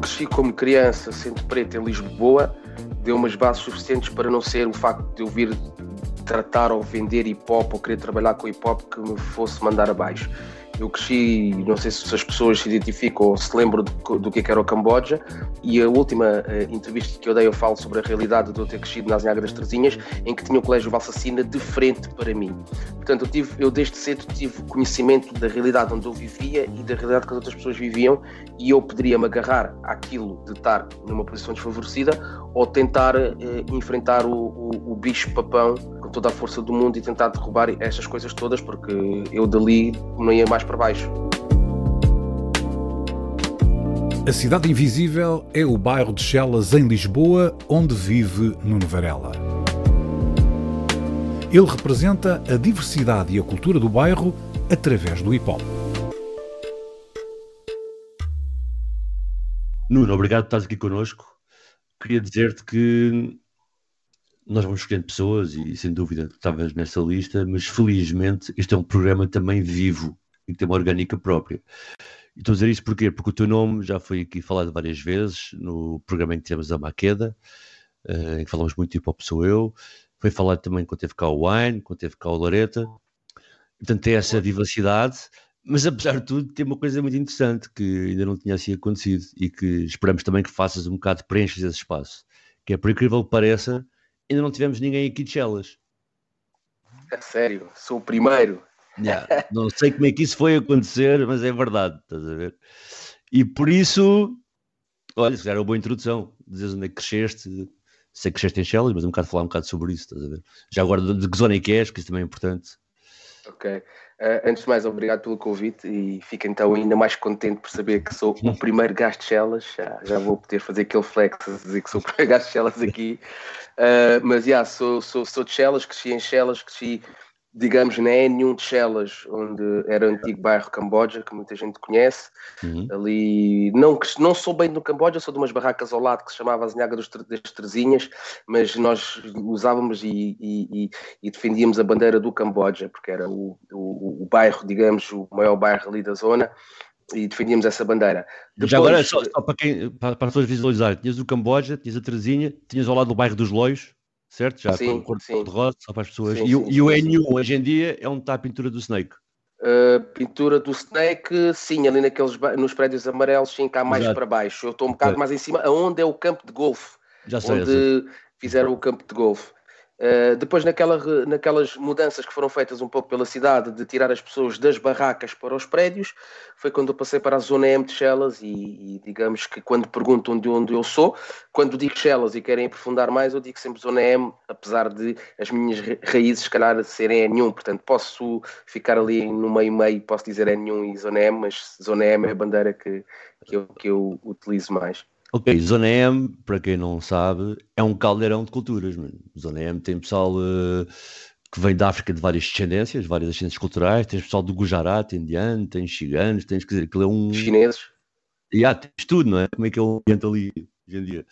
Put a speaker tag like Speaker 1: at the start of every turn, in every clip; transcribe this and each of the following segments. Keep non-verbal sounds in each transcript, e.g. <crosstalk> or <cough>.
Speaker 1: Cresci como criança, sendo preto em Lisboa, deu umas bases suficientes para não ser o facto de eu vir tratar ou vender hip hop ou querer trabalhar com hip hop que me fosse mandar abaixo. Eu cresci, não sei se as pessoas se identificam ou se lembram do, do que era o Camboja, e a última uh, entrevista que eu dei eu falo sobre a realidade de eu ter crescido nas Anhaga das Trezinhas, em que tinha o Colégio Valsacina de frente para mim. Portanto, eu, tive, eu desde cedo tive conhecimento da realidade onde eu vivia e da realidade que as outras pessoas viviam, e eu poderia-me agarrar àquilo de estar numa posição desfavorecida ou tentar uh, enfrentar o, o, o bicho-papão com toda a força do mundo e tentar derrubar estas coisas todas, porque eu dali não ia mais para baixo.
Speaker 2: A Cidade Invisível é o bairro de Chelas, em Lisboa, onde vive Nuno Varela. Ele representa a diversidade e a cultura do bairro através do hip hop.
Speaker 3: Nuno, obrigado por estás aqui connosco. Queria dizer-te que nós vamos escolhendo pessoas e sem dúvida estavas nessa lista, mas felizmente este é um programa também vivo e que tem uma orgânica própria. E estou a dizer isso porquê? Porque o teu nome já foi aqui falado várias vezes no programa em que temos a Maqueda, uh, em que falamos muito de hip hop sou eu, foi falado também quando teve cá o Wine, quando teve cá o Loreta, portanto tem essa vivacidade, mas apesar de tudo tem uma coisa muito interessante que ainda não tinha assim acontecido e que esperamos também que faças um bocado, preenches esse espaço, que é por incrível que pareça, ainda não tivemos ninguém aqui de Chelas.
Speaker 1: É sério, sou o primeiro.
Speaker 3: Yeah. Não sei como é que isso foi acontecer, mas é verdade, estás a ver? E por isso, olha, se calhar é uma boa introdução, dizes onde é que cresceste, sei que cresceste em Chelas, mas um bocado falar um bocado sobre isso, estás a ver? Já agora de, de que zona é que és, que isso também é importante.
Speaker 1: Ok. Uh, antes de mais, obrigado pelo convite e fico então ainda mais contente por saber que sou o primeiro gajo de Chelas. Já, já vou poder fazer aquele flex a dizer que sou o primeiro gajo de Chelas aqui. Uh, mas, já, yeah, sou, sou, sou de Chelas, cresci em Chelas, cresci digamos, na N1 de Chelas, onde era o antigo bairro Camboja, que muita gente conhece. Uhum. Ali, não, não sou bem do Camboja, sou de umas barracas ao lado que se chamava Azinhaga das Trezinhas, mas nós usávamos e, e, e, defendíamos a bandeira do Camboja, porque era o, o, o, bairro, digamos, o maior bairro ali da zona. E defendíamos essa bandeira.
Speaker 3: Depois, Já agora, só, só para, quem, para, para visualizarem, tinhas o Camboja, tinhas a Trezinha, tinhas ao lado do bairro dos Loios, certo? Já sim, com cor de rosa, só para as pessoas. Sim, e, sim, e o N1 hoje em dia é onde está a pintura do Snake.
Speaker 1: Uh, pintura do Snake, sim, ali naqueles nos prédios amarelos, sim, cá mais Exato. para baixo. Eu estou um bocado okay. mais em cima, aonde é o campo de golfe. Já sei, onde fizeram o campo de golfe. Uh, depois, naquela, naquelas mudanças que foram feitas um pouco pela cidade, de tirar as pessoas das barracas para os prédios, foi quando eu passei para a zona M de Chelas. E, e digamos que quando perguntam de onde eu sou, quando digo Chelas e querem aprofundar mais, eu digo sempre zona M, apesar de as minhas raízes, se calhar, serem N1. Portanto, posso ficar ali no meio-meio, posso dizer N1 e zona M, mas zona M é a bandeira que, que, eu, que eu utilizo mais.
Speaker 3: Ok, Zona M, para quem não sabe, é um caldeirão de culturas. Mano. Zona M tem pessoal uh, que vem da África de várias descendências, várias ascendências culturais, tens pessoal do Gujarat, indiano, tens chiganos, tens, quer dizer, aquilo é um...
Speaker 1: Chineses.
Speaker 3: E yeah, tens tudo, não é? Como é que é o ambiente ali hoje em dia?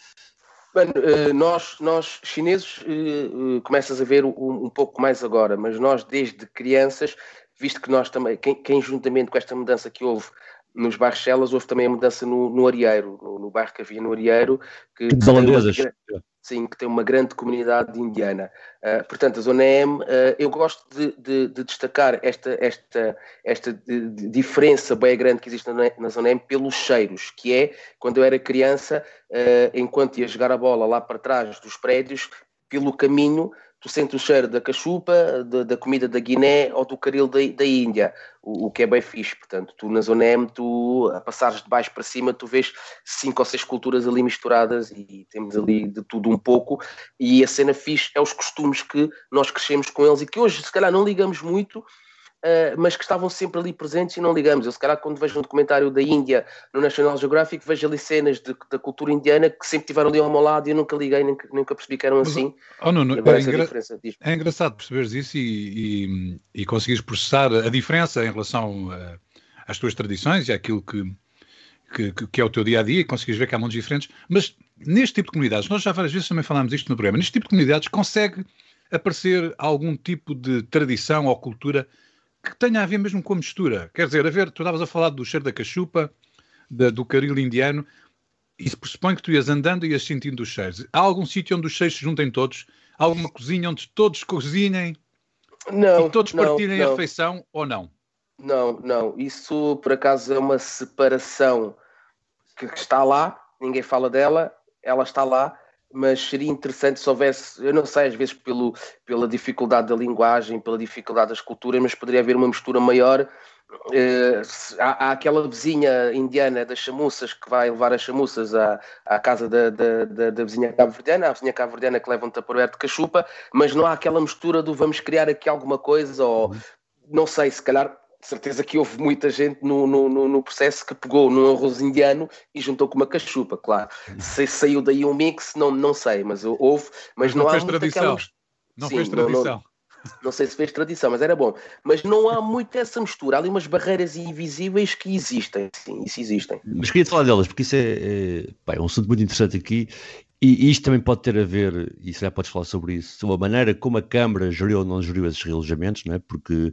Speaker 1: Mano, uh, nós, nós chineses uh, começas a ver um, um, pouco mais agora, mas nós desde crianças, visto que nós também, quem, quem juntamente com esta mudança que houve nos bairros Chelas houve também a mudança no, no Arieiro, no, no, bairro que havia no Arieiro, que,
Speaker 3: que holandesas.
Speaker 1: Sim, que tem uma grande comunidade indiana. Uh, portanto, a Zona M, uh, eu gosto de, de, de, destacar esta, esta, esta diferença bem grande que existe na, na, Zona M pelos cheiros, que é, quando eu era criança, uh, enquanto ia jogar a bola lá para trás dos prédios, pelo caminho tu sentes o cheiro da cachupa, da, da comida da Guiné ou do caril da, da Índia, o, o, que é bem fixe. Portanto, tu na zona M, tu a passares de baixo para cima, tu vês cinco ou seis culturas ali misturadas e temos ali de tudo um pouco. E a cena fixe é os costumes que nós crescemos com eles e que hoje, se calhar, não ligamos muito, uh, mas que estavam sempre ali presentes e não ligamos. Eu, se calhar, quando vejo um documentário da Índia no National Geographic, vejo ali cenas de, da cultura indiana que sempre tiveram ali ao meu lado e eu nunca liguei, nunca, nunca percebi que eram mas, assim.
Speaker 2: Oh, não, não, é, engra... é, engraçado perceberes isso e, e, e conseguires processar a diferença em relação a, às tuas tradições e àquilo que, que, que, é o teu dia a dia e conseguires ver que há mundos diferentes. Mas neste tipo de comunidades, nós já várias vezes também falámos isto no programa, neste tipo de comunidades consegue aparecer algum tipo de tradição ou cultura que tenha a ver mesmo com a mistura. Quer dizer, a ver, tu estavas a falar do cheiro da cachupa, da, do caril indiano, e se pressupõe que tu ias andando e ias sentindo os cheiros. Há algum sítio onde os cheiros se juntem todos? Há alguma cozinha onde todos cozinhem?
Speaker 1: Não.
Speaker 2: E todos
Speaker 1: não,
Speaker 2: partilhem
Speaker 1: não.
Speaker 2: a refeição ou não?
Speaker 1: Não, não. Isso por acaso é uma separação que está lá, ninguém fala dela, ela está lá, mas seria interessante se houvesse, eu não sei, às vezes pelo, pela dificuldade da linguagem, pela dificuldade das culturas, mas poderia haver uma mistura maior. Uh, há, há, aquela vizinha indiana das chamuças que vai levar as chamuças à, à casa da, da, da, da vizinha cabo-verdiana, a vizinha cabo-verdiana que leva um taparoeiro de cachupa, mas não há aquela mistura do vamos criar aqui alguma coisa, ou uhum. não sei, se calhar de certeza que houve muita gente no, no, no, processo que pegou num arroz indiano e juntou com uma cachupa, claro. Se saiu daí um mix, não, não sei, mas houve, mas, mas não,
Speaker 2: não
Speaker 1: fez
Speaker 2: tradição. Aquela... Não Sim, fez tradição. Não,
Speaker 1: não, sei se fez tradição, mas era bom. Mas não há muito essa mistura. Há ali umas barreiras invisíveis que existem. Sim, isso existem.
Speaker 3: Mas queria falar delas, porque isso é, é, pá, é um assunto muito interessante aqui. E isto também pode ter a ver, e se já podes falar sobre isso, sobre a maneira como a Câmara geriu ou não geriu esses realojamentos, não é? porque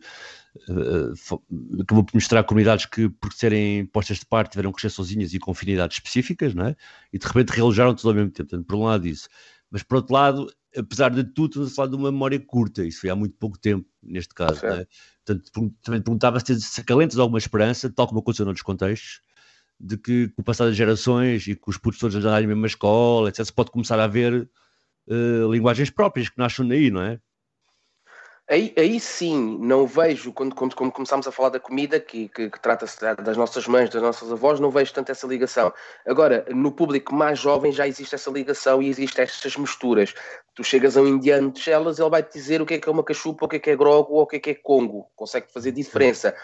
Speaker 3: uh, acabou por mostrar comunidades que, por serem postas de parte, tiveram que crescer sozinhas e com afinidades específicas, não é? e de repente realojaram tudo ao mesmo tempo. Portanto, por um lado, isso. Mas por outro lado, apesar de tudo, estamos a falar de uma memória curta, isso foi há muito pouco tempo, neste caso. É? Portanto, também perguntava se, se acalentas alguma esperança, tal como aconteceu noutros contextos, de que com o passar das gerações e com os putos todos andarem na mesma escola, etc., se pode começar a haver uh, linguagens próprias que nascem daí, não é?
Speaker 1: Aí, aí sim, não vejo, quando, quando, quando começámos a falar da comida, que, que, que trata-se das nossas mães, das nossas avós, não vejo tanto essa ligação. Agora, no público mais jovem já existe essa ligação e existem estas misturas. Tu chegas a um indiano de Chelas, ele vai te dizer o que é que é uma cachupa, o que é que é grogo ou o que é que é congo. Consegue fazer diferença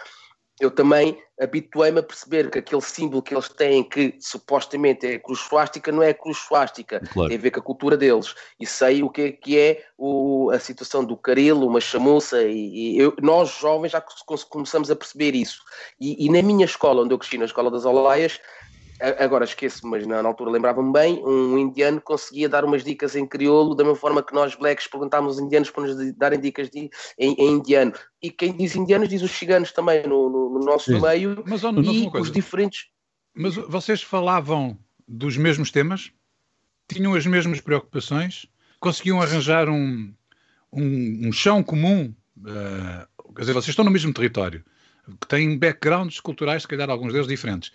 Speaker 1: eu também habituei-me a perceber que aquele símbolo que eles têm, que supostamente é a cruz suástica, não é a cruz suástica, claro. tem a ver com a cultura deles. E sei o que é, que é o, a situação do carilo, uma chamuça, e, e eu, nós jovens já começamos a perceber isso. E, e, na minha escola, onde eu cresci, na Escola das Olaias, agora esqueço, mas na, na altura lembrava-me bem, um indiano conseguia dar umas dicas em crioulo, da mesma forma que nós blacks perguntávamos aos indianos para nos darem dicas de, em, em, indiano. E quem diz indianos diz os ciganos também no, no, no nosso Sim. meio
Speaker 2: mas, oh,
Speaker 1: e os diferentes.
Speaker 2: Mas vocês falavam dos mesmos temas? Tinham as mesmas preocupações? Conseguiam arranjar um, um, um chão comum? Uh, quer dizer, vocês estão no mesmo território, que têm backgrounds culturais, se calhar alguns deles diferentes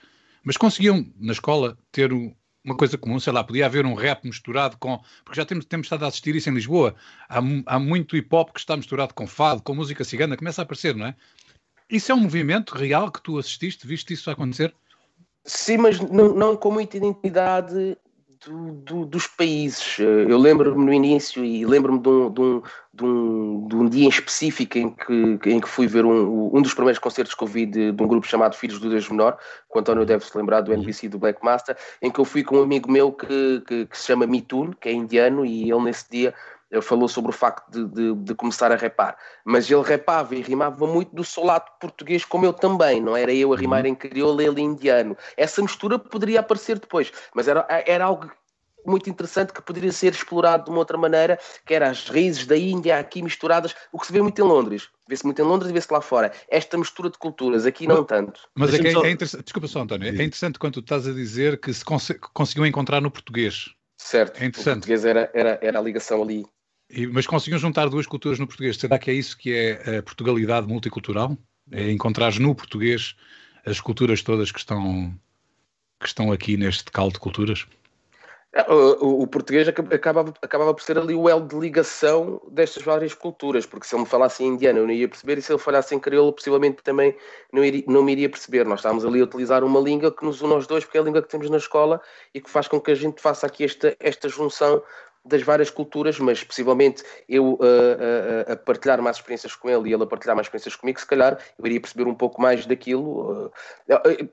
Speaker 2: mas conseguiam, na escola, ter uma coisa comum, sei lá, podia haver um rap misturado com. Porque já temos, temos estado a assistir isso em Lisboa. Há, há muito hip hop que está misturado com fado, com música cigana, começa a aparecer, não é? Isso é um movimento real que tu assististe, viste isso acontecer?
Speaker 1: Sim, mas não, não com muita identidade do, do, dos países. Eh, eu lembro-me no início e lembro-me de um, de, um, de, um, de um dia em específico em que, em que fui ver um, um dos primeiros concertos que eu vi de, de um grupo chamado Filhos do Deus Menor, que o António deve se lembrar do NBC do Black Master, em que eu fui com um amigo meu que, que, que se chama Mitun, que é indiano, e ele nesse dia ele falou sobre o facto de, de, de, começar a repar, mas ele repava e rimava muito do solato português, como eu também, não era eu a rimar uhum. em crioulo e ele indiano. Essa mistura poderia aparecer depois, mas era, era algo muito interessante que poderia ser explorado de uma outra maneira, que era as raízes da Índia aqui misturadas, o que se vê muito em Londres. Vê-se muito em Londres e vê-se lá fora. Esta mistura de culturas, aqui não tanto.
Speaker 2: Mas é, que é, é interessante, desculpa só, António, é interessante quando tu estás a dizer que se cons conseguiu encontrar no português.
Speaker 1: Certo, é interessante. o português era, era, era a ligação ali
Speaker 2: e, mas conseguiam juntar duas culturas no português. Será que é isso que é a Portugalidade multicultural? É encontrar no português as culturas todas que estão, que estão aqui neste caldo de culturas?
Speaker 1: É, o, o, português acabava, acabava por ser ali o elo de ligação destas várias culturas, porque se ele me falasse em indiano eu não ia perceber, e se ele falasse em crioulo possivelmente também não, iria, não me iria perceber. Nós estávamos ali a utilizar uma língua que nos une aos dois, porque é a língua que temos na escola e que faz com que a gente faça aqui esta, esta junção das várias culturas, mas possivelmente eu uh, uh, a partilhar mais experiências com ele e ele a partilhar mais experiências comigo, se calhar eu iria perceber um pouco mais daquilo. Uh,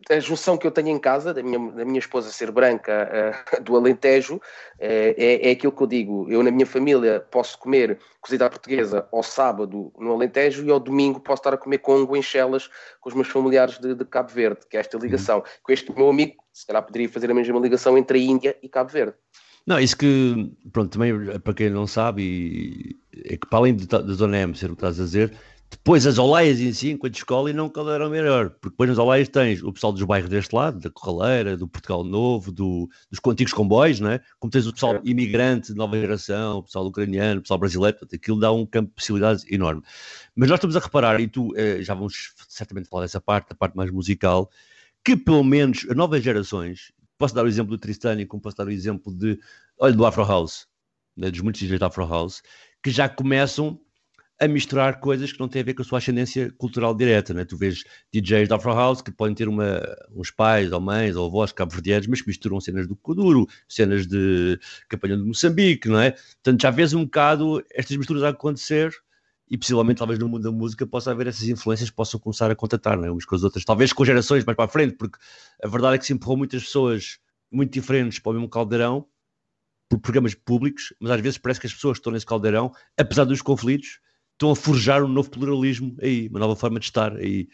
Speaker 1: a junção que eu tenho em casa, da minha, da minha esposa ser branca do Alentejo, é, é aquilo que eu digo. Eu, na minha família, posso comer cozida à portuguesa ao sábado no Alentejo e ao domingo posso estar a comer congo em chelas com os meus familiares de, de Cabo Verde, que é esta ligação. Uhum. Com este meu amigo, se calhar poderia fazer a mesma ligação entre a Índia e Cabo Verde.
Speaker 3: Não, isso que, pronto, também para quem não sabe, é que para além da Zona M ser o que estás a dizer, depois as olaias em si, enquanto escola, e não o melhor, porque depois nas olaias tens o pessoal dos bairros deste lado, da Corraleira, do Portugal Novo, do, dos antigos comboios, não é? Como tens o pessoal imigrante de nova geração, o pessoal ucraniano, o pessoal brasileiro, portanto, aquilo dá um campo de possibilidades enorme. Mas nós estamos a reparar, e tu eh, já vamos certamente falar dessa parte, da parte mais musical, que pelo menos as novas gerações, posso dar o exemplo do Tristani, como posso dar o exemplo de, olha, do Afro House, né, dos muitos DJs da Afro House, que já começam a misturar coisas que não têm a ver com a sua ascendência cultural direta, né? Tu vês DJs da Afro House que podem ter uma, uns pais ou mães ou avós cabo-verdianos, mas que misturam cenas do Kuduro, cenas de campanha de Moçambique, não é? Portanto, já vês um bocado estas misturas a acontecer e possivelmente talvez no mundo da música possa haver essas influências que possam começar a contatar né, umas com as outras, talvez com gerações mais para a frente, porque a verdade é que se empurrou muitas pessoas muito diferentes para o mesmo caldeirão por programas públicos, mas às vezes parece que as pessoas que estão nesse caldeirão, apesar dos conflitos, estão a forjar um novo pluralismo aí, uma nova forma de estar aí.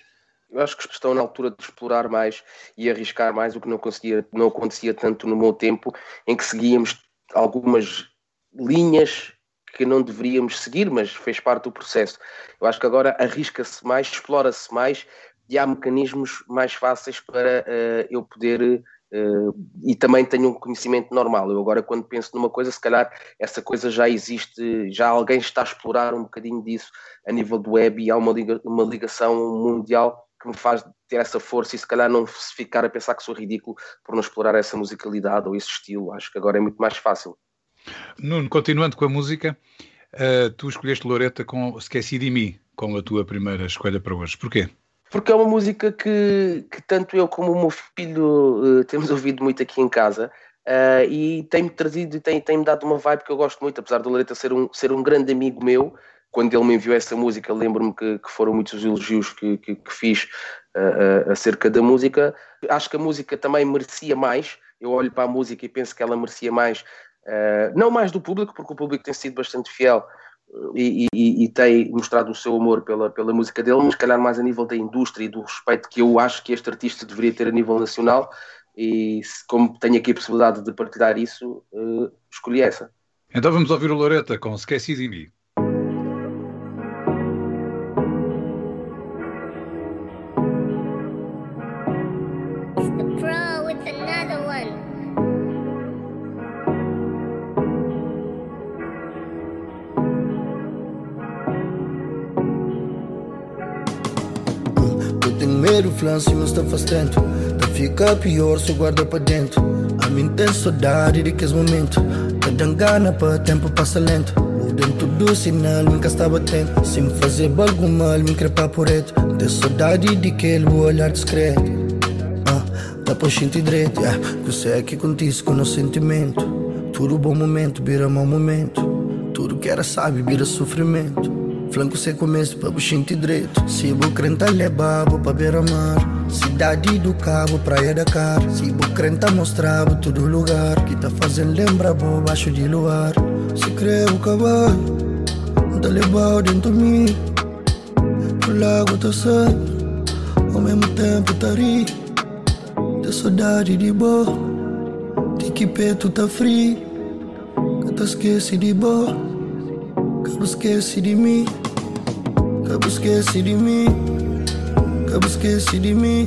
Speaker 1: Eu acho que estão na altura de explorar mais e arriscar mais o que não, conseguia, não acontecia tanto no meu tempo, em que seguíamos algumas linhas que não deveríamos seguir, mas fez parte do processo. Eu acho que agora arrisca-se mais, explora-se mais e há mecanismos mais fáceis para uh, eu poder. Uh, e também tenho um conhecimento normal. Eu agora, quando penso numa coisa, se calhar essa coisa já existe, já alguém está a explorar um bocadinho disso a nível do web e há uma, uma ligação mundial que me faz ter essa força e se calhar não ficar a pensar que sou ridículo por não explorar essa musicalidade ou esse estilo. Acho que agora é muito mais fácil.
Speaker 2: Nuno, continuando com a música, uh, tu escolheste Loreta com Esqueci de Mim, como a tua primeira escolha para hoje. Porquê?
Speaker 1: Porque é uma música que, que tanto eu como o meu filho uh, temos ouvido muito aqui em casa uh, e tem-me trazido e tem-me tem dado uma vibe que eu gosto muito, apesar do Loreta ser um, ser um grande amigo meu. Quando ele me enviou essa música, lembro-me que, que, foram muitos elogios que, que, que fiz uh, acerca da música. Acho que a música também merecia mais. Eu olho para a música e penso que ela merecia mais Uh, não mais do público, porque o público tem sido bastante fiel e, e, e, tem mostrado o seu amor pela, pela música dele, mas calhar mais a nível da indústria e do respeito que eu acho que este artista deveria ter a nível nacional. E como tenho aqui a possibilidade de partilhar isso, uh, escolhi essa.
Speaker 2: Então vamos ouvir o Loreta com Esqueci de mim.
Speaker 4: O flancio não está afastando Tá fica pior se guarda para dentro A mim tem saudade de que esse momento Tá dando gana para tempo passa lento O dentro do sinal nunca está batendo Se me fazer algo mal me crepar por reto Tem saudade de aquele olhar discreto ah, Tá por gente direito yeah. Que sei é que acontece com o sentimento Tudo bom momento vira mau momento Tudo que era sabe vira sofrimento Flanco sem começo para buchinho direito. Se vou crenta levava para beira-mar Cidade do Cabo, Praia da Car vou crenta mostrava todo lugar. Que tá fazendo lembrar bo baixo de luar. Se crê o cavalo tá levado dentro de mim. O lago tá saindo Ao mesmo tempo tá ri. Da saudade de bo De que peito tá frio. Que tá esquece de bo Acabo esquece de mim, acabo esquece de mim, acabo esquece de mim,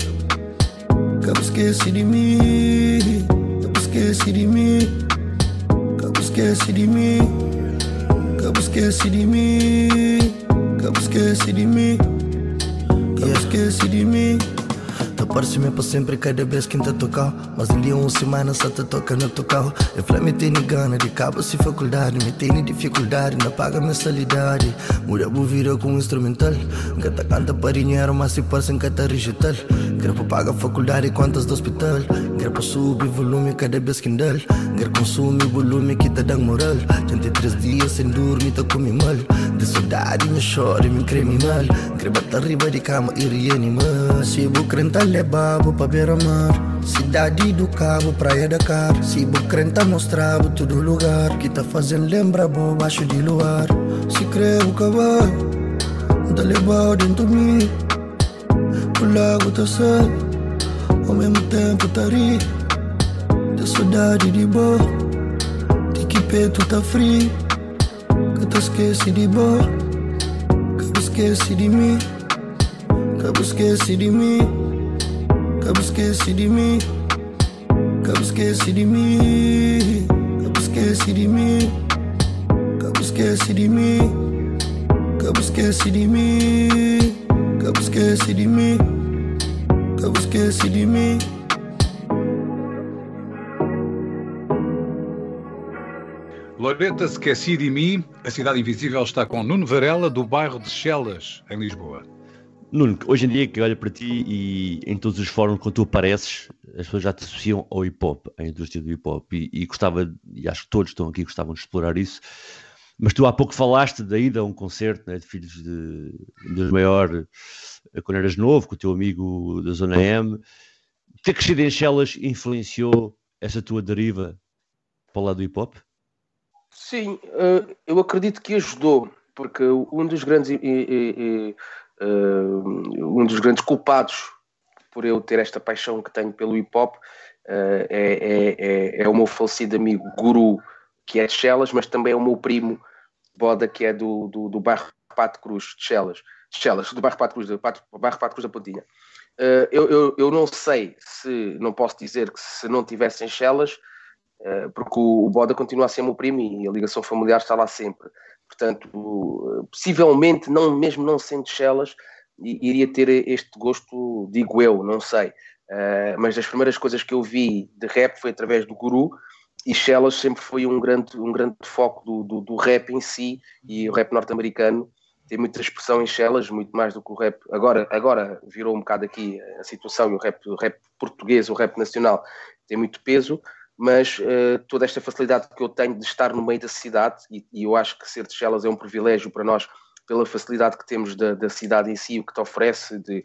Speaker 4: acabo esquece de mim, acabo esquece de mim, acabo esquece de mim, acabo esquece de mim, acabo esquece de mim, acabo esquece de mim. Parece-me para sempre cada vez que te tocar Mas em dia uma semana só te toca no teu carro. Eu falei, me tem gana de cabo se faculdade. Me tem dificuldade, não paga mensalidade Muda vida com instrumental. Canta canta para dinheiro, mas se passa em canta digital. Quero pagar faculdade e contas do hospital Ngir pasubi volume kada bias kendal Ngir consumir volume que kita dang moral. Tantos dias sem dormir tá com me mal. Desordem Cantik terus me sendur minta kumimal Disudari nyesori min kriminal Ngir batari badi kama iri animal. Para rental lebabu paberamar Cidade do Cabo, Praia da Car Sibuk crenta mostrava todo lugar. Que tá fazendo lembra baixo de luar. Se creio que vai Tá levado dentro de mim O lago tá certo ao mesmo tempo tá ri Da saudade de boa De que peito tá frio Que tu esquece de boa Que esquece de mim Que esquece de mim Que esquece de mim Que esquece de mim Que esquece de mim Que esquece de mim Que esquece de mim Que esquece de mim esqueci de mim.
Speaker 2: Loreta, esqueci de mim. A Cidade Invisível está com Nuno Varela, do bairro de Chelas, em Lisboa.
Speaker 3: Nuno, hoje em dia que olha para ti e em todos os fóruns quando tu apareces, as pessoas já te associam ao hip hop, à indústria do hip hop, e, e gostava, e acho que todos estão aqui gostavam de explorar isso. Mas tu há pouco falaste da ida a um concerto né, de filhos de, dos maior quando eras novo, com o teu amigo da Zona M. Ter crescido em Chelas influenciou essa tua deriva para o lado do hip hop?
Speaker 1: Sim, eh, eu acredito que ajudou, porque um dos grandes eh, um dos grandes culpados por eu ter esta paixão que tenho pelo hip hop eh, é, é, é, é o meu falecido amigo Guru, que é de Chelas, mas também é o meu primo Boda, que é do, do, do bairro Pato Cruz, de Chelas. Chelas, do bairro Pato Cruz, do bairro Pato Cruz da Pontinha. Uh, eu, eu, eu, não sei se, não posso dizer que se não tivessem Chelas, uh, porque o, o, Boda continua a ser meu primo e a ligação familiar está lá sempre. Portanto, uh, possivelmente, não, mesmo não sendo Chelas, iria ter este gosto, digo eu, não sei. mas das primeiras coisas que eu vi de rap foi através do Guru, e Chelas sempre foi um grande, um grande foco do, do, do rap em si e o rap norte-americano tem muita expressão em Chelas, muito mais do que o rap. Agora, agora virou um bocado aqui a situação e o rap, o rap português, o rap nacional tem muito peso, mas uh, toda esta facilidade que eu tenho de estar no meio da cidade, e, e, eu acho que ser de Chelas é um privilégio para nós, pela facilidade que temos da, da cidade em si, o que te oferece de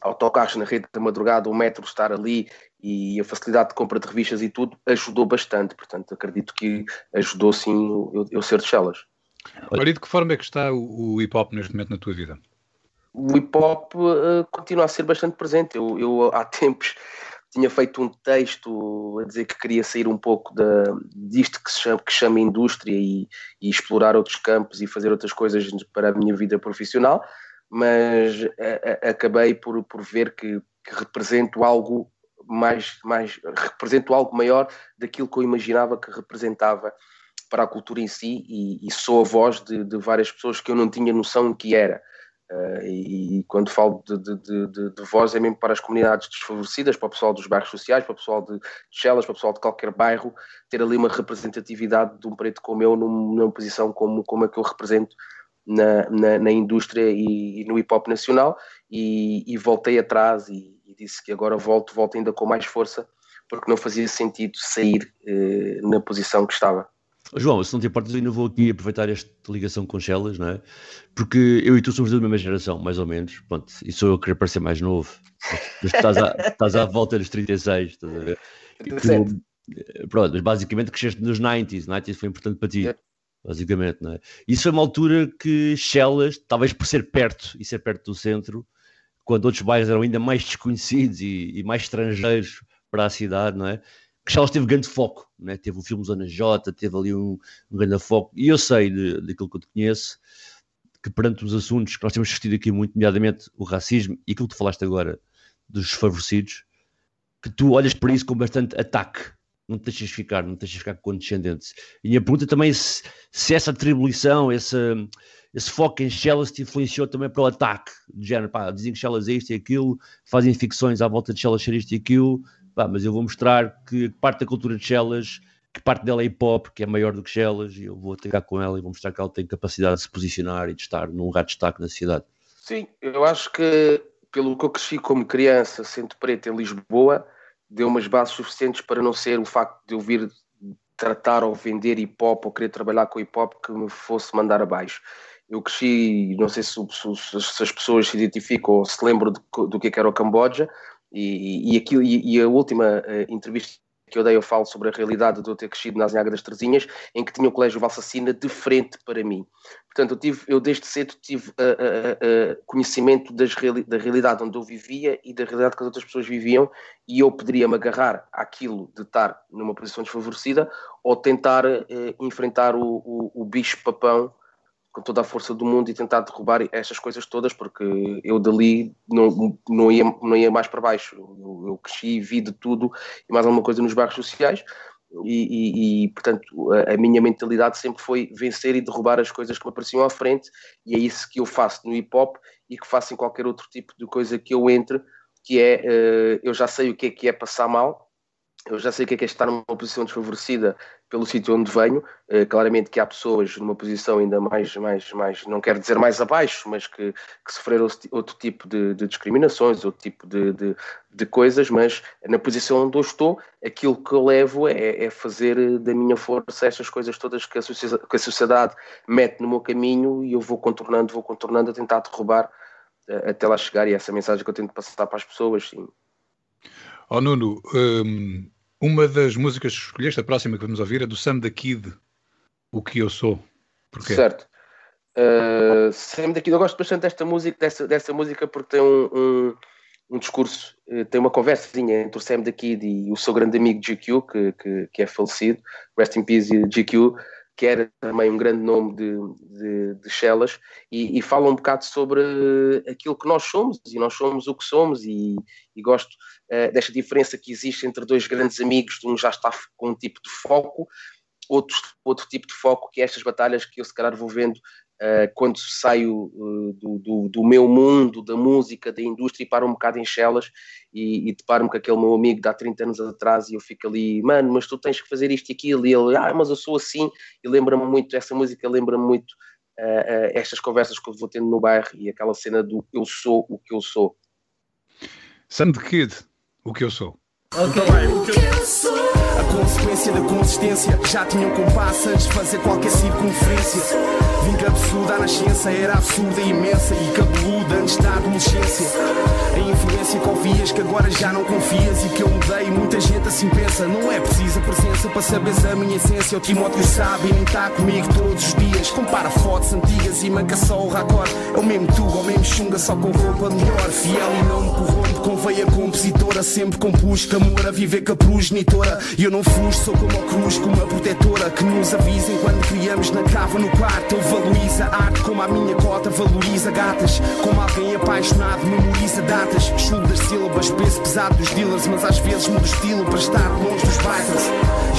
Speaker 1: autocarros na rede da madrugada, o metro estar ali e a facilidade de compra de revistas e tudo ajudou bastante. Portanto, acredito que ajudou sim eu, eu ser de Chelas.
Speaker 2: Olha, e de que forma é que está o, o hip hop neste momento na tua vida?
Speaker 1: O hip hop uh, continua a ser bastante presente. Eu, eu, há <laughs> tempos tinha feito um texto a dizer que queria sair um pouco da, disto que se chama, que chama indústria e, e, explorar outros campos e fazer outras coisas para a minha vida profissional, mas a, a, acabei por, por ver que, que represento algo mais, mais represento algo maior daquilo que eu imaginava que representava para a cultura em si e, e sou a voz de, de, várias pessoas que eu não tinha noção que era. Uh, e, e, quando falo de, de, de, voz é mesmo para as comunidades desfavorecidas, para o pessoal dos bairros sociais, para o pessoal de Chelas, para o pessoal de qualquer bairro, ter ali uma representatividade de um preto como eu numa posição como, como a que eu represento na, na, na indústria e, e, no hip hop nacional e, e voltei atrás e, disse que agora volto, volto ainda com mais força porque não fazia sentido sair uh, na posição que estava.
Speaker 3: João, se não te importas, ainda vou aqui aproveitar esta ligação com Chelas, não é? Porque eu e tu somos da mesma geração, mais ou menos, pronto, e sou eu que querer parecer mais novo, mas estás, à, estás à volta dos 36, estás a ver? Tu, pronto, mas basicamente cresceste nos 90s, 90s foi importante para ti, é. basicamente, não é? Isso foi uma altura que Chelas, talvez por ser perto e ser perto do centro, quando outros bairros eram ainda mais desconhecidos e, e mais estrangeiros para a cidade, não é? Que Charles teve grande foco, né? teve o filme Zona J, teve ali um, um grande foco, e eu sei de, daquilo que eu te conheço, que perante os assuntos que nós temos discutido aqui muito, nomeadamente o racismo e aquilo que tu falaste agora dos desfavorecidos, que tu olhas para isso com bastante ataque, não te deixas ficar, não te deixas ficar condescendente. E a pergunta também é se, se essa atribuição, esse, esse foco em Shellas te influenciou também para o ataque, de género, pá, dizem que Shellas é isto e aquilo, fazem ficções à volta de Shellas ser isto e aquilo, Pá, mas eu vou mostrar que parte da cultura de Shellas, que parte dela é hip hop, que é maior do que Shellas, e eu vou pegar com ela e vou mostrar que ela tem capacidade de se posicionar e de estar num lugar de destaque na sociedade.
Speaker 1: Sim, eu acho que pelo que eu cresci como criança, sendo preto em Lisboa, deu umas bases suficientes para não ser o facto de eu vir tratar ou vender hip hop ou querer trabalhar com hip hop que me fosse mandar abaixo. Eu cresci, não sei se, se, se as pessoas se identificam ou se lembram do, do que é era o Camboja, e, e, aquilo, e, e a última uh, entrevista que eu dei, eu falo sobre a realidade de eu ter crescido nas Anhaga das Trezinhas, em que tinha o Colégio Valsacina de frente para mim. Portanto, eu, tive, eu desde cedo tive uh, uh, conhecimento reali da realidade onde eu vivia e da realidade que as outras pessoas viviam, e eu poderia-me agarrar àquilo de estar numa posição desfavorecida ou tentar enfrentar o, o, o bicho-papão com toda a força do mundo e tentar derrubar estas coisas todas, porque eu dali não, não, ia, não ia mais para baixo. Eu, eu cresci vi de tudo e mais alguma coisa nos bairros sociais. E, e, e, portanto a, a, minha mentalidade sempre foi vencer e derrubar as coisas que me apareciam à frente e é isso que eu faço no hip hop e que faço em qualquer outro tipo de coisa que eu entre que é, uh, eu já sei o que é que é passar mal eu já sei que é, que é estar numa posição desfavorecida pelo sítio onde venho. Uh, claramente que há pessoas numa posição ainda mais, mais, mais não quero dizer mais abaixo, mas que, que sofreram outro tipo de, de discriminações, outro tipo de, de, de, coisas, mas na posição onde eu estou, aquilo que eu levo é, é fazer eh, da minha força estas coisas todas que a, que a sociedade mete no meu caminho e eu vou contornando, vou contornando a tentar derrubar uh, até lá chegar. E essa mensagem que eu tento passar para as pessoas, sim.
Speaker 2: Oh Nuno, um, uma das músicas que escolheste, a próxima que vamos ouvir, é do Sam da Kid, O Que Eu Sou. Porquê?
Speaker 1: Certo. Uh, Sam da Kid, eu gosto bastante desta música, dessa, dessa música porque tem um, um, um discurso, uh, tem uma conversazinha entre o Sam da Kid e o seu grande amigo GQ, que, que, que é falecido, Rest in Peace GQ, que era também um grande nome de, de, de Shellas, e, e, fala um bocado sobre aquilo que nós somos, e nós somos o que somos, e, e gosto uh, desta diferença que existe entre dois grandes amigos, um já está com um tipo de foco, outro, outro tipo de foco, que é estas batalhas que eu se calhar vou vendo uh, quando saio uh, do, do, do, meu mundo, da música, da indústria, e paro um bocado em Shellas, e, e deparo-me com aquele meu amigo de há 30 anos atrás e eu fico ali, mano, mas tu tens que fazer isto e aquilo, e ele, ah, mas eu sou assim, e lembra-me muito, essa música lembra-me muito uh, uh, estas conversas que eu vou tendo no bairro e aquela cena do eu sou o que eu sou.
Speaker 2: Sam the Kid, o que eu sou.
Speaker 5: Ok, o que eu sou. A consequência da consistência já tinha compasso antes de fazer qualquer circunferência. Vim que absurda a nascença era absurda e imensa e cabeluda antes da adolescência. A influência que ouvias que agora já não confias e que eu mudei, muita gente assim pensa. Não é preciso a presença para saberes a minha essência. O Timóteo sabe e nem está comigo todos os dias. Compara fotos antigas e manca só o raccord. É o mesmo tuga, o mesmo chunga, só com roupa melhor. Fiel e não me corrompe, com veia compositora. Sempre compus que amor a viver com a progenitora. E eu não fujo, sou como a cruz, com uma protetora que nos avisa enquanto criamos na cava no quarto. Ele valoriza a arte como a minha cota valoriza gatas. Como alguém apaixonado memoriza datas, chulo das sílabas, peso pesado dos dealers, mas às vezes mudo estilo para estar longe dos baiters.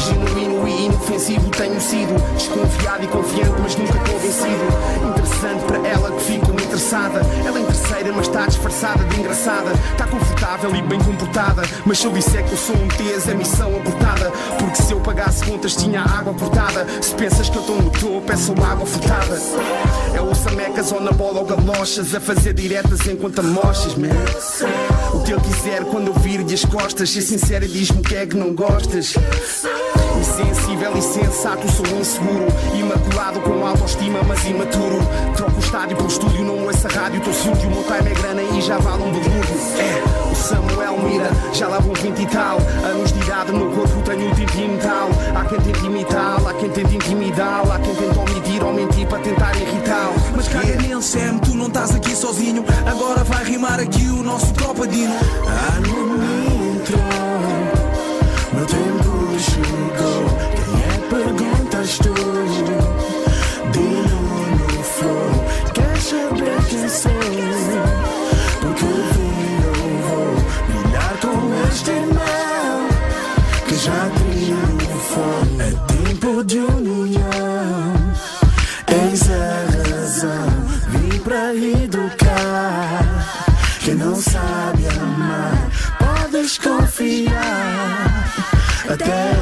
Speaker 5: Genuíno e inofensivo tenho sido, desconfiado e confiante, mas nunca convencido. Interessante para ela que ficou interessada. Ela é terceira, mas está disfarçada de engraçada. Está confortável e bem comportada, mas se eu disser que eu sou um TES, é missão abortada. Porque se eu pagasse contas, tinha água cortada. Se pensas que eu estou no topo, é só água furtada. É o samecas ou na bola ou galochas, a fazer diretas enquanto amochas, man. O que ele quiser quando eu vir-lhe as costas. Ser sincero e diz-me o que é que não gostas. Insensível e sensato, sou inseguro. Imaculado com autoestima, mas imaturo. Troco o estádio pelo estúdio, não ouço a rádio. Tô sujo, o meu time é grana e já vale um balúrdio. É, o Samuel Mira, já lá vão 20 e tal. Anos de idade no corpo tenho o tipo metal. Há quem tente imitar, há quem tente intimidar, há quem tente omitir ou mentir para tentar irritá-lo. Mas caga nele, Sam, tu não estás aqui sozinho. Agora vai rimar aqui o nosso tropadino. Ah, não me entrou, sou? Porque vi eu vou brilhar com este irmão que já triunfou. É tempo de união. Eis a razão. Vim pra educar. Quem não sabe amar, podes confiar até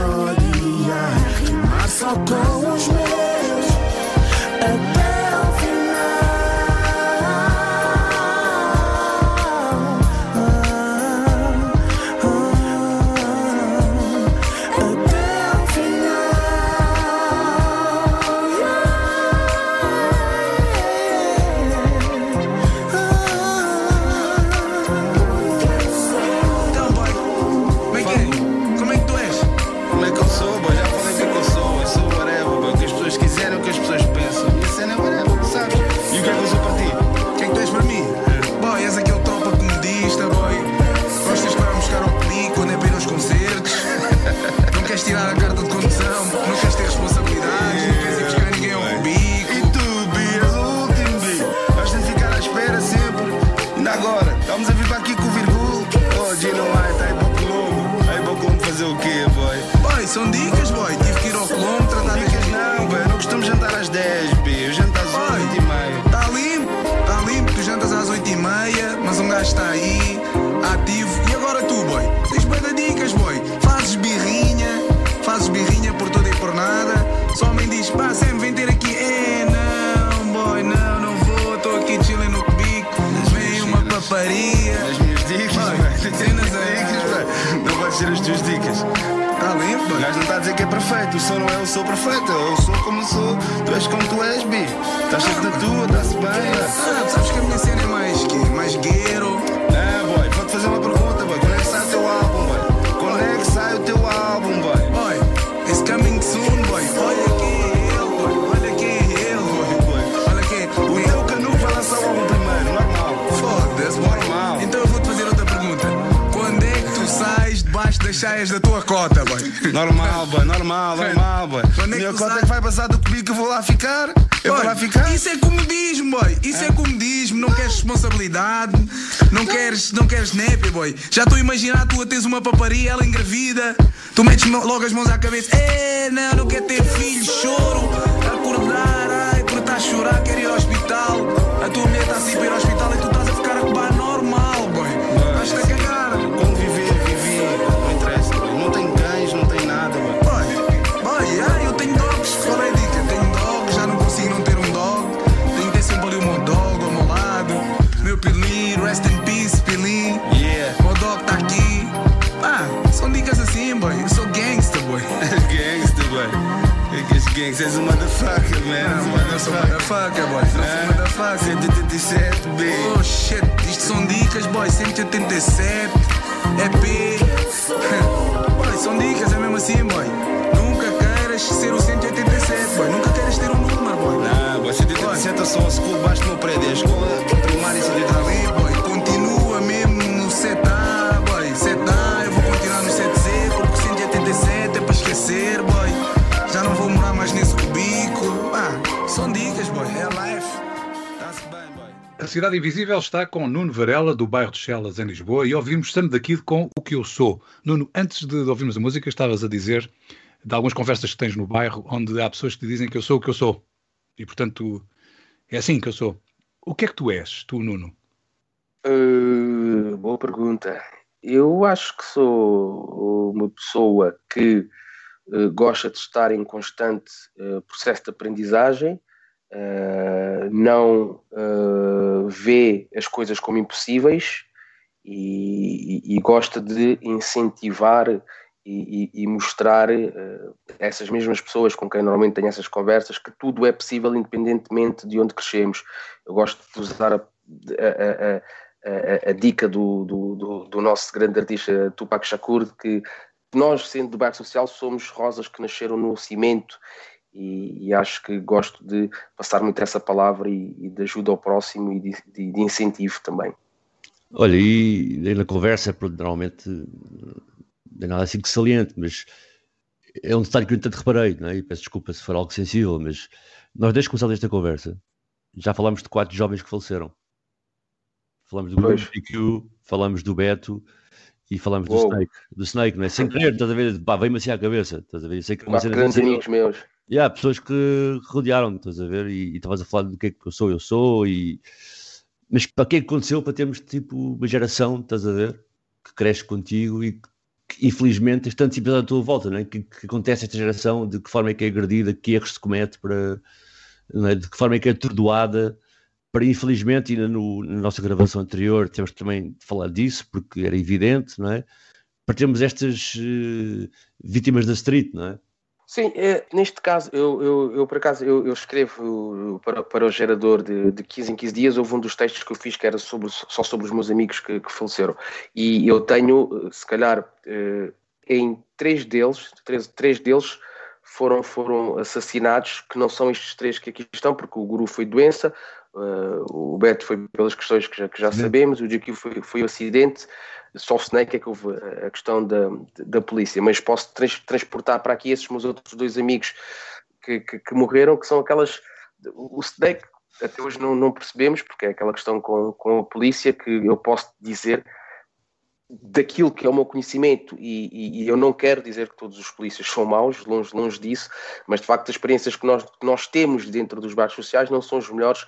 Speaker 6: coming soon, boy. Olha aqui ele, boy. Olha aqui ele, boy. Olha aqui. O teu canudo vai lançar o álbum primeiro, normal. Foda-se, normal. Então eu vou-te fazer outra pergunta. Quando é que tu sais debaixo das chaias da tua cota, boy? <laughs> Normal, boy, normal, normal, boy. É Minha cota é que vai passar do comigo que eu vou lá ficar? Eu vou lá ficar? Isso é comodismo, boy. Isso é, é comodismo. Não queres responsabilidade. Não queres, não queres népia, boy. Já estou a imaginar tu a teres uma paparia, ela engravida. Tu metes logo as mãos à cabeça. É, não, não quer ter filho, choro. Acordar, ai, porque está a chorar, quer ir ao hospital. A tua mulher está assim para ir ao hospital e tu estás És um motherfucker, man. Não, eu sou motherfucker, boy. Sou motherfucker. 187, B. Oh, shit. Isto são dicas, boy. 187. EP. <laughs> boy, são dicas, é mesmo assim, boy. Nunca queiras ser o 187, boy. Nunca queiras ter um número, boy. Não, boy. 187 é só a school baixo meu prédio. A escola primária 187. Ali, boy.
Speaker 2: Cidade Invisível está com Nuno Varela, do bairro de Chelas, em Lisboa, e ouvimos estando daqui com O Que Eu Sou. Nuno, antes de ouvirmos a música, estavas a dizer de algumas conversas que tens no bairro, onde há pessoas que te dizem que eu sou o que eu sou. E, portanto, é assim que eu sou. O que é que tu és, tu, Nuno?
Speaker 1: Uh, boa pergunta. Eu acho que sou uma pessoa que uh, gosta de estar em constante uh, processo de aprendizagem, não vê as coisas como impossíveis e, e, e gosta de incentivar e, e mostrar essas mesmas pessoas com quem normalmente tenho essas conversas que tudo é possível independentemente de onde crescemos. Eu gosto de usar a, a, a a, a, dica do, do, do, do, nosso grande artista Tupac Shakur que nós, sendo do bairro social, somos rosas que nasceram no cimento e, e acho que gosto de passar muito essa palavra e, e de ajuda ao próximo e de, de, de, incentivo também.
Speaker 3: Olha, e na conversa, normalmente não é nada assim que saliente, mas é um detalhe que eu tanto reparei, não é? e peço desculpa se for algo sensível, mas nós desde que começámos esta conversa já falámos de quatro jovens que faleceram. Falamos do BQ, falamos do Beto e falamos do Snake. Do Snake, não é? Sem querer, estás a ver? Pá, veio-me assim à cabeça, estás a ver? Eu sei que
Speaker 1: cena grandes amigos meus.
Speaker 3: E há pessoas que rodearam, estás a ver? E estavas a falar do que é que eu sou, eu sou. E... Mas para que é que aconteceu para termos tipo uma geração, estás a ver? Que cresce contigo e que, infelizmente tens tantos episódios à tua volta, não é? Que, que acontece esta geração, de que forma é que é agredida, que erros se comete para. É? De que forma é que é atordoada para infelizmente, ainda no, na nossa gravação anterior, temos também de falar disso, porque era evidente, não é? Para termos estas uh, vítimas da street, não é?
Speaker 1: Sim, é, neste caso, eu, eu, eu por acaso, eu, eu escrevo para, para o gerador de, de 15 em 15 dias, houve um dos textos que eu fiz que era sobre, só sobre os meus amigos que, que faleceram. E eu tenho, se calhar, uh, em três deles, três, três deles foram, foram assassinados, que não são estes três que aqui estão, porque o guru foi doença, Uh, o Beto foi pelas questões que já, que já sabemos, o GQ foi, foi o acidente, só o Snake é que houve a questão da, da polícia, mas posso trans, transportar para aqui esses meus outros dois amigos que, que, que, morreram, que são aquelas. O Snake até hoje não, não percebemos, porque é aquela questão com, com a polícia que eu posso dizer daquilo que é o meu conhecimento, e, e, e, eu não quero dizer que todos os polícias são maus, longe, longe disso, mas de facto as experiências que nós, que nós temos dentro dos bairros sociais não são as melhores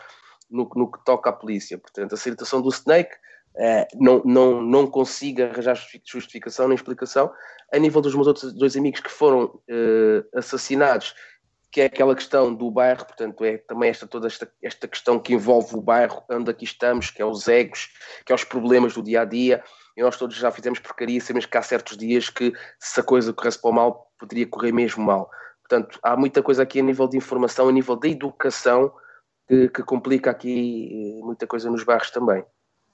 Speaker 1: no, no que toca à polícia. Portanto, a situação do Snake eh, não, não, não consigo arranjar justificação nem explicação. A nível dos meus outros dois amigos que foram eh, assassinados, que é aquela questão do bairro, portanto, é também esta, toda esta, esta questão que envolve o bairro onde aqui estamos, que é os egos, que é os problemas do dia a dia. e nós todos já fizemos porcaria sabemos que há certos dias que se a coisa corresse para o mal, poderia correr mesmo mal. Portanto, há muita coisa aqui a nível de informação, a nível da educação, que, que complica aqui eh, muita coisa nos bairros também.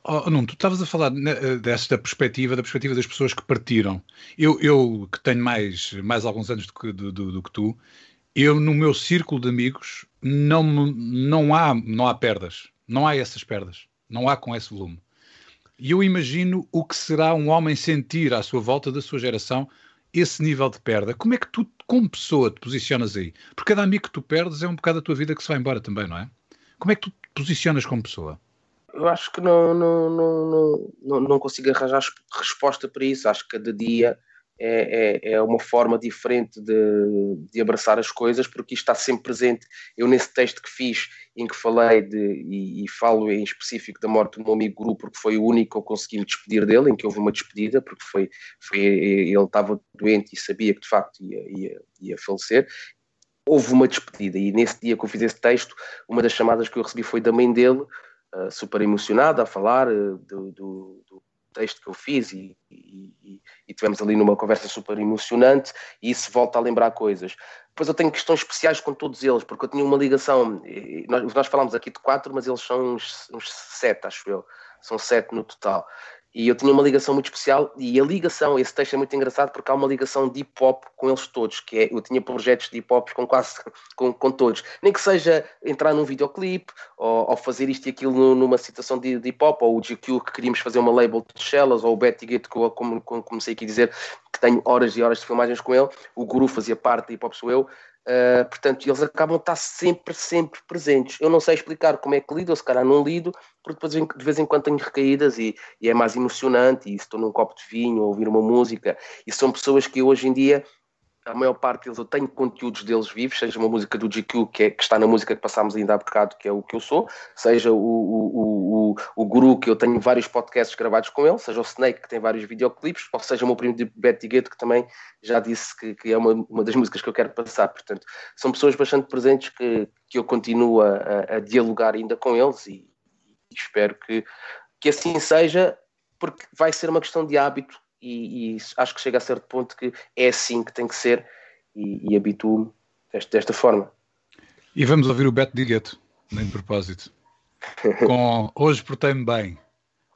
Speaker 2: Oh, Nuno, tu estavas a falar né, desta perspectiva, da perspectiva das pessoas que partiram. Eu, eu que tenho mais, mais alguns anos do que, do, do, do que tu, eu no meu círculo de amigos não, não, há, não há perdas. Não há essas perdas. Não há com esse volume. E eu imagino o que será um homem sentir à sua volta da sua geração esse nível de perda. Como é que tu, como pessoa, te posicionas aí? Porque cada amigo que tu perdes é um bocado da tua vida que se vai embora também, não é? Como é que tu te posicionas como pessoa?
Speaker 1: eu acho que não, não, não, não, não consigo arranjar resposta para isso. Acho que cada dia é, é, é, uma forma diferente de, de abraçar as coisas, porque isto está sempre presente. Eu, nesse texto que fiz, em que falei de, e, e, falo em específico da morte do meu amigo Guru, porque foi o único que eu consegui me despedir dele, em que houve uma despedida, porque foi, foi ele estava doente e sabia que de facto ia, ia, ia falecer. Houve uma despedida, e nesse dia que eu fiz esse texto, uma das chamadas que eu recebi foi da mãe dele, uh, super emocionada a falar uh, do, do, do, texto que eu fiz e, e, e, tivemos ali numa conversa super emocionante e isso volta a lembrar coisas. Depois eu tenho questões especiais com todos eles, porque eu tinha uma ligação, nós, nós falamos aqui de quatro, mas eles são uns, uns sete, acho eu, são sete no total. E eu tinha uma ligação muito especial, e a ligação, esse texto é muito engraçado porque há uma ligação de hip hop com eles todos, que é, eu tinha projetos de hip hop com quase <laughs> com, com todos, nem que seja entrar num videoclipe ou, ou fazer isto e aquilo numa situação de, de hip hop, ou o GQ que queríamos fazer uma label de Shellas, ou o Betty Gate, que eu como, como comecei aqui a dizer que tenho horas e horas de filmagens com ele, o Guru fazia parte de hip hop sou eu, Uh, portanto, eles acabam de estar sempre, sempre presentes. Eu não sei explicar como é que lido, ou se calhar não lido, porque depois de vez em quando tenho recaídas e, e é mais emocionante. E estou num copo de vinho, ou ouvir uma música, e são pessoas que hoje em dia a maior parte deles eu tenho conteúdos deles vivos, seja uma música do GQ, que, é, que está na música que passámos ainda há bocado, que é o que eu sou, seja o, o, o, o Guru, que eu tenho vários podcasts gravados com ele, seja o Snake, que tem vários videoclipes, ou seja o meu primo de Betty Gueto, que também já disse que, que é uma, uma das músicas que eu quero passar. Portanto, são pessoas bastante presentes que, que eu continuo a, a dialogar ainda com eles e, e espero que, que assim seja, porque vai ser uma questão de hábito e, e, acho que chega a certo ponto que é assim que tem que ser e, e habituo-me desta, desta, forma.
Speaker 2: E vamos ouvir o Beto de Gueto, nem de propósito. <laughs> Com Hoje Portei-me Bem.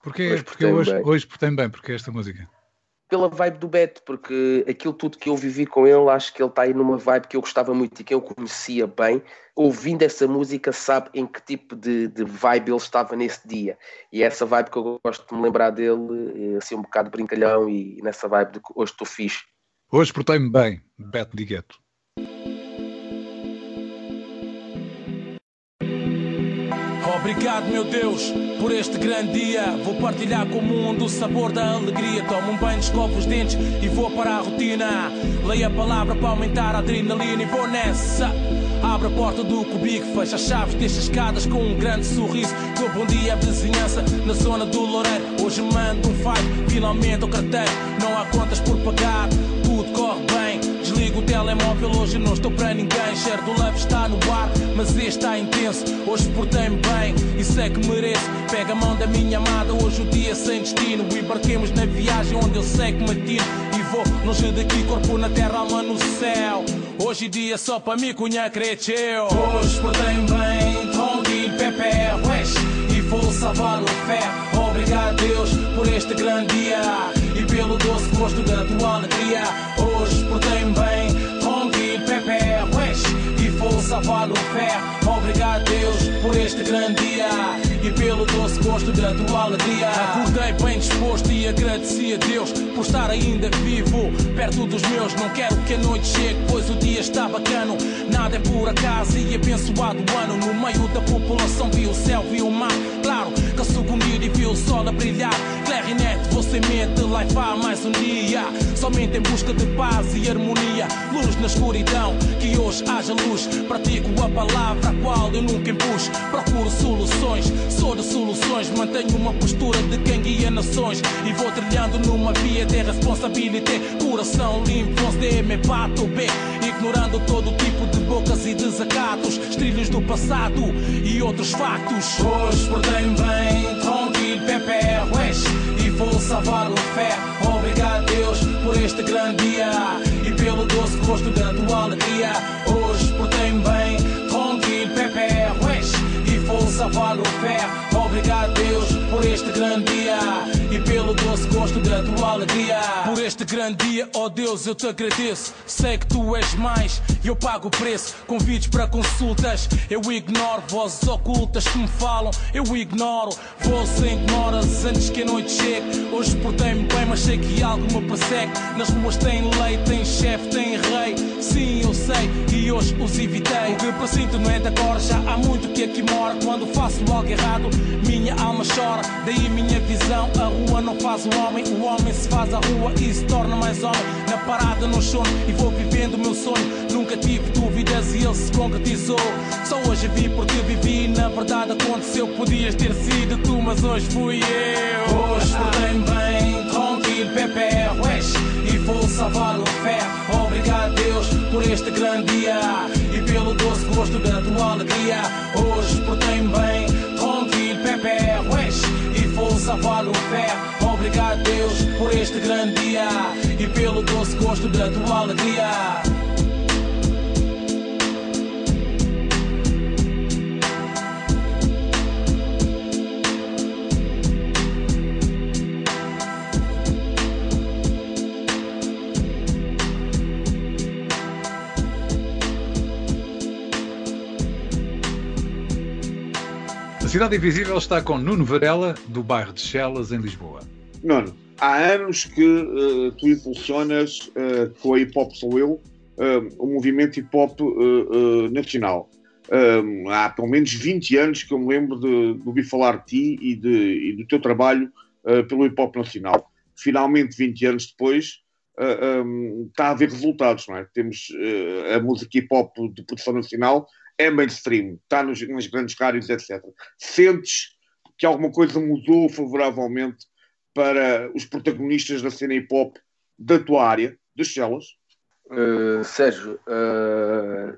Speaker 2: Porquê, hoje porque hoje, bem. hoje portei-me bem? Porque esta música?
Speaker 1: Pela vibe do Beto, porque aquilo tudo que eu vivi com ele, acho que ele está aí numa vibe que eu gostava muito e que eu conhecia bem ouvindo essa música, sabe em que tipo de, de vibe ele estava nesse dia. E é essa vibe que eu gosto de me lembrar dele, eh, assim um bocado brincalhão e nessa vibe de que hoje estou fixe.
Speaker 2: Hoje portei-me bem, Beto de
Speaker 7: Obrigado, meu Deus, por este grande dia. Vou partilhar com o mundo o sabor da alegria. Tomo um banho, escovo os dentes e vou para a rotina. Leio a palavra para aumentar a adrenalina e vou nessa. Abre a porta do cubico, fecha as chaves, deixa escadas com um grande sorriso. Dou bom dia à vizinhança na zona do Loureiro. Hoje mando um fight, finalmente o carteiro. Não há contas por pagar, tudo corre bem. Desligo o telemóvel, hoje não estou para ninguém. Cheiro do love está no ar, mas este está intenso. Hoje portei-me bem e sei que mereço. Pega a mão da minha amada, hoje o dia sem destino. Embarquemos na viagem onde eu sei que me tiro. E vou longe daqui, corpo na terra, alma no céu. Hoje dia só para mim cunha cresceu Hoje portei bem, Tongi, Pepe, Wesh E vou salvar o fé Obrigado Deus por este grande dia E pelo doce gosto da tua alegria Hoje portei bem, salvar o fé Obrigado Deus por este grande dia e pelo doce gosto da tua alegria. Acordei bem disposto e agradeci a Deus por estar ainda vivo, perto dos meus. Não quero que a noite chegue, pois o dia está bacano. Nada é por acaso e abençoado ano. No meio da população vi o céu, vi o mar. Claro que sucumbi e vi o sol a brilhar. Clarinete, você mente, life há mais um dia. Somente em busca de paz e harmonia. Luz na escuridão, que hoje haja luz. Pratico a palavra, a qual eu nunca impus. Procuro soluções Sou de soluções, mantenho uma postura de quem guia nações e vou trilhando numa via de responsabilidade. Coração limpo, 11 me bato bem, ignorando todo tipo de bocas e desacatos, estrilhos do passado e outros factos. Hoje portei bem, tranquilo, Pepe, Wesh vou salvar o fé. Obrigado, Deus, por este grande dia e pelo doce gosto da tua alegria. Hoje portei-me bem, tranquilo, Pepe, wesh, e vou salvar o fé. Obrigado, Deus, por este grande dia e pelo doce gosto da tua alegria. Por este grande dia, ó oh Deus, eu te agradeço. Sei que tu és mais e eu pago o preço. Convites para consultas, eu ignoro. Vozes ocultas que me falam, eu ignoro. Você ignoras antes que a noite chegue. Hoje portei-me bem, mas sei que algo me persegue. Nas ruas tem lei, tem chefe, tem rei. Sim, eu sei, e hoje os evitei. O que presinto não é de agora, já há muito que aqui mora. Quando faço algo errado, minha alma chora. Daí minha visão, a rua não faz o homem, o homem se faz a rua e se torna mais homem. Na parada, no sono, e vou vivendo o meu sonho. Nunca tive dúvidas e ele se concretizou. Só hoje vi porque vivi, na verdade aconteceu. Podias ter sido tu, mas hoje fui eu. Hoje portei-me bem, tranquilo, Pepe, wesh, e vou salvar o fé. Obrigado, Deus, por este grande dia e pelo doce gosto da tua alegria. Hoje portei-me bem, tranquilo, Pepe, wesh, e vou salvar o fé. Obrigado, Deus, por este grande dia e pelo doce gosto da tua alegria.
Speaker 2: Cidade Invisível está com Nuno Varela, do bairro de Chelas, em Lisboa.
Speaker 8: Nuno, há anos que uh, tu impulsionas uh, com a Hip Hop Sou Eu, uh, o movimento hip hop nacional. há pelo menos 20 anos que eu me lembro de, de ouvir falar de ti e, de, e do teu trabalho pelo hip hop nacional. Finalmente, 20 anos depois, está a haver resultados, não é? Temos a música hip hop de produção nacional é mainstream, está nos, nas grandes rádios, etc. Sentes que alguma coisa mudou favoravelmente para os protagonistas da cena hip hop da tua área, das celas?
Speaker 1: Uh, Sérgio, uh,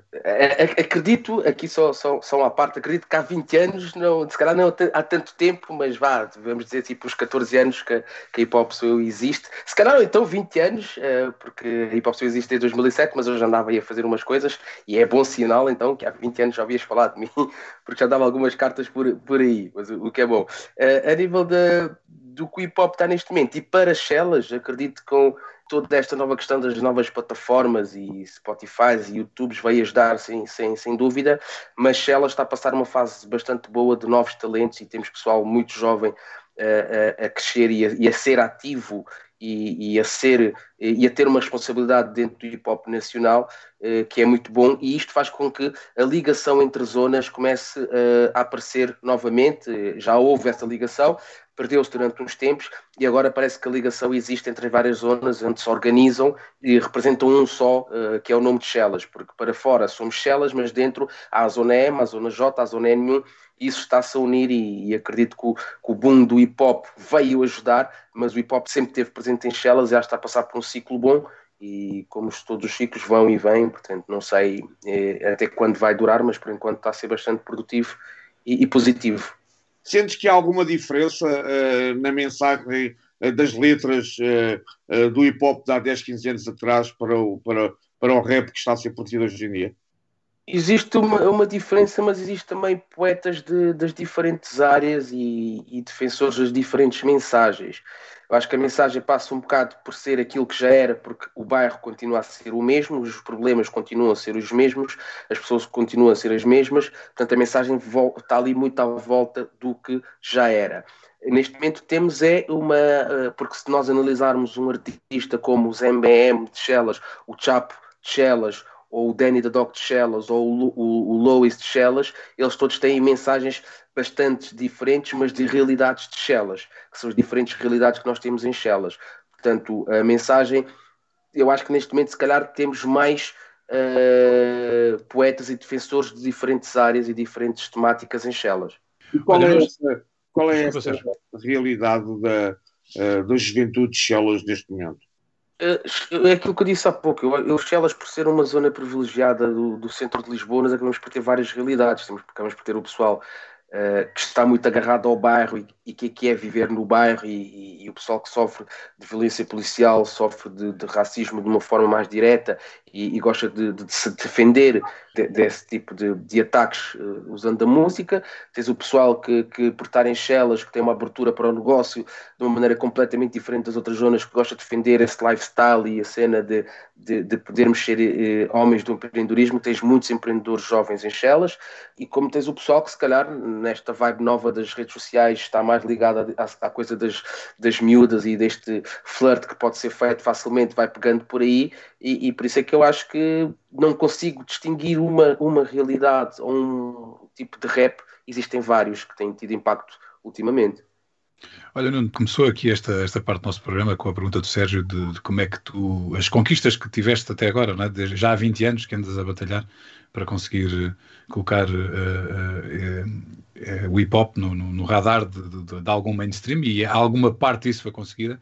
Speaker 1: acredito, aqui só, só, só uma parte, acredito que há 20 anos, não, se calhar não há tanto tempo, mas vá, vamos dizer tipo os 14 anos que, que a Hip Hop existe, se calhar então 20 anos, uh, porque a Hip Hop existe desde 2007, mas eu já andava aí a fazer umas coisas, e é bom sinal então que há 20 anos já ouvias falar de mim, <laughs> porque já dava algumas cartas por, por aí, mas o, o que é bom. a nível de, do que o hip hop está neste momento, e para Shellas, acredito que com toda esta nova questão das novas plataformas e Spotify e YouTubes vai ajudar sem, sem, sem dúvida, mas ela está a passar uma fase bastante boa de novos talentos e temos pessoal muito jovem a, a, a crescer e a, e a, ser ativo e, e, a ser e a ter uma responsabilidade dentro do hip hop nacional eh, que é muito bom. E isto faz com que a ligação entre zonas comece eh, a aparecer novamente. Já houve essa ligação perdeu-se durante uns tempos e agora parece que a ligação existe entre várias zonas onde se organizam e representam um só, uh, que é o nome de Chelas, porque para fora somos Chelas, mas dentro há a zona M, a zona J, a zona N1, isso está-se a unir e, e acredito que o, que o, boom do hip hop veio ajudar, mas o hip hop sempre esteve presente em Chelas e já está a passar por um ciclo bom e como todos os ciclos vão e vêm, portanto não sei é, até quando vai durar, mas por enquanto está a ser bastante produtivo e, e positivo.
Speaker 8: Sentes que há alguma diferença uh, na mensagem uh, das letras uh, do hip hop de há 10, 15 anos atrás para o, para, para o rap que está a ser produzido hoje em dia?
Speaker 1: Existe uma, uma diferença, mas existe também poetas de, das diferentes áreas e, e defensores das diferentes mensagens. Eu acho que a mensagem passa um bocado por ser aquilo que já era, porque o bairro continua a ser o mesmo, os problemas continuam a ser os mesmos, as pessoas continuam a ser as mesmas, portanto a mensagem está ali muito à volta do que já era. Neste momento temos é uma, eh, porque se nós analisarmos um artista como os MBM de Chelas, o Chapo de Chelas, ou o Danny the Dog de Chelas, ou o, Lois de Chelas, eles todos têm mensagens bastante diferentes, mas de realidades de Chelas, que são as diferentes realidades que nós temos em Chelas. Portanto, a mensagem, eu acho que neste momento, se calhar, temos mais uh, poetas e defensores de diferentes áreas e diferentes temáticas em Chelas.
Speaker 8: E qual é essa, qual é essa realidade da, uh, da juventude de Chelas neste momento?
Speaker 1: Eh, é aquilo que eu disse há pouco. Eu, eu Chelas, por ser uma zona privilegiada do, do, centro de Lisboa, nós acabamos por ter várias realidades. Temos, acabamos por ter o pessoal uh, que está muito agarrado ao bairro e, e que, que é viver no bairro e, e, e, o pessoal que sofre de violência policial, sofre de, de racismo de uma forma mais direta e, gosta de, de, se defender de, desse tipo de, de ataques uh, usando a música. Tens o pessoal que, que por estar em Chelas, que tem uma abertura para o negócio de uma maneira completamente diferente das outras zonas, que gosta de defender esse lifestyle e a cena de, de, de podermos ser uh, homens do empreendedorismo. Tens muitos empreendedores jovens em Chelas e como tens o pessoal que se calhar nesta vibe nova das redes sociais está mais ligada à, à coisa das, das miúdas e deste flirt que pode ser feito facilmente, vai pegando por aí e, e, por isso é que eu acho que não consigo distinguir uma, uma realidade ou um tipo de rap, existem vários que têm tido impacto ultimamente.
Speaker 2: Olha, Nuno, começou aqui esta, esta parte do nosso programa com a pergunta do Sérgio de, de como é que tu, as conquistas que tiveste até agora, é? já há 20 anos que andas a batalhar para conseguir eh, colocar uh, uh, uh, o hip hop no, no, no radar de, de, de, algum mainstream e alguma parte disso foi conseguida.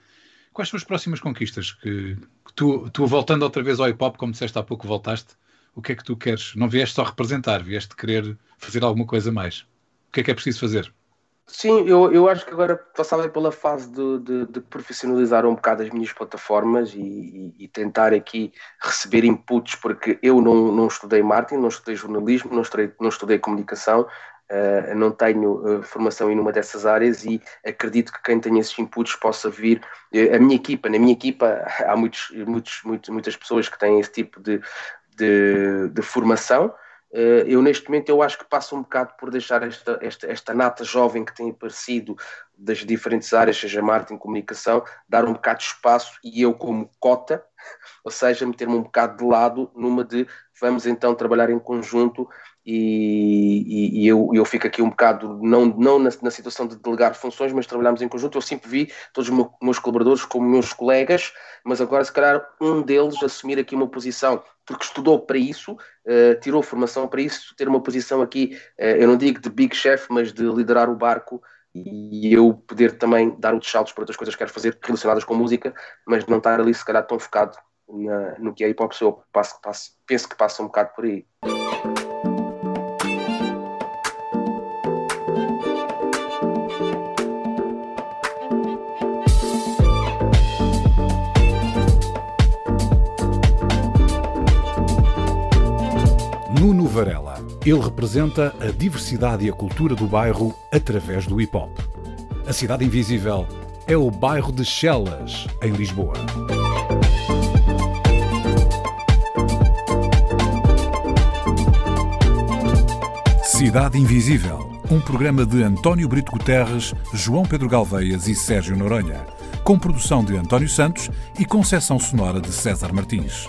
Speaker 2: Quais são as próximas conquistas que, que tu, tu, voltando outra vez ao hip hop, como disseste há pouco, voltaste, o que é que tu queres? Não vieste só representar, vieste querer fazer alguma coisa mais. O que é que é preciso fazer?
Speaker 1: Sim, eu, eu acho que agora passava pela fase de, de, de profissionalizar um bocado as minhas plataformas e, e, e, tentar aqui receber inputs, porque eu não, não estudei marketing, não estudei jornalismo, não estudei, não estudei comunicação, uh, não tenho uh, formação em uma dessas áreas e acredito que quem tem esses inputs possa vir. Uh, a minha equipa, na minha equipa há muitos, muitos, muitos, muitas pessoas que têm esse tipo de, de, de formação eu neste momento eu acho que passo um bocado por deixar esta, esta, esta nata jovem que tem aparecido das diferentes áreas, seja marketing, comunicação, dar um bocado de espaço e eu como cota, <laughs> ou seja, meter-me um bocado de lado numa de vamos então trabalhar em conjunto e, e, e eu, eu fico aqui um bocado, não, não na, na, situação de delegar funções, mas trabalhamos em conjunto. Eu sempre vi todos os meus colaboradores como meus colegas, mas agora, se calhar, um deles assumir aqui uma posição, porque estudou para isso, uh, tirou formação para isso, ter uma posição aqui, uh, eu não digo de big chef, mas de liderar o barco e eu poder também dar outros saltos para outras coisas que quero fazer relacionadas com música, mas não estar ali, se calhar, tão focado na, no que é hip hop. Eu passo, passo, penso que passa um bocado por aí.
Speaker 2: Varela. Ele representa a diversidade e a cultura do bairro através do hip hop. A Cidade Invisível é o bairro de Chelas, em Lisboa. Cidade Invisível, um programa de António Brito Guterres, João Pedro Galveias e Sérgio Noronha, com produção de António Santos e concessão sonora de César Martins.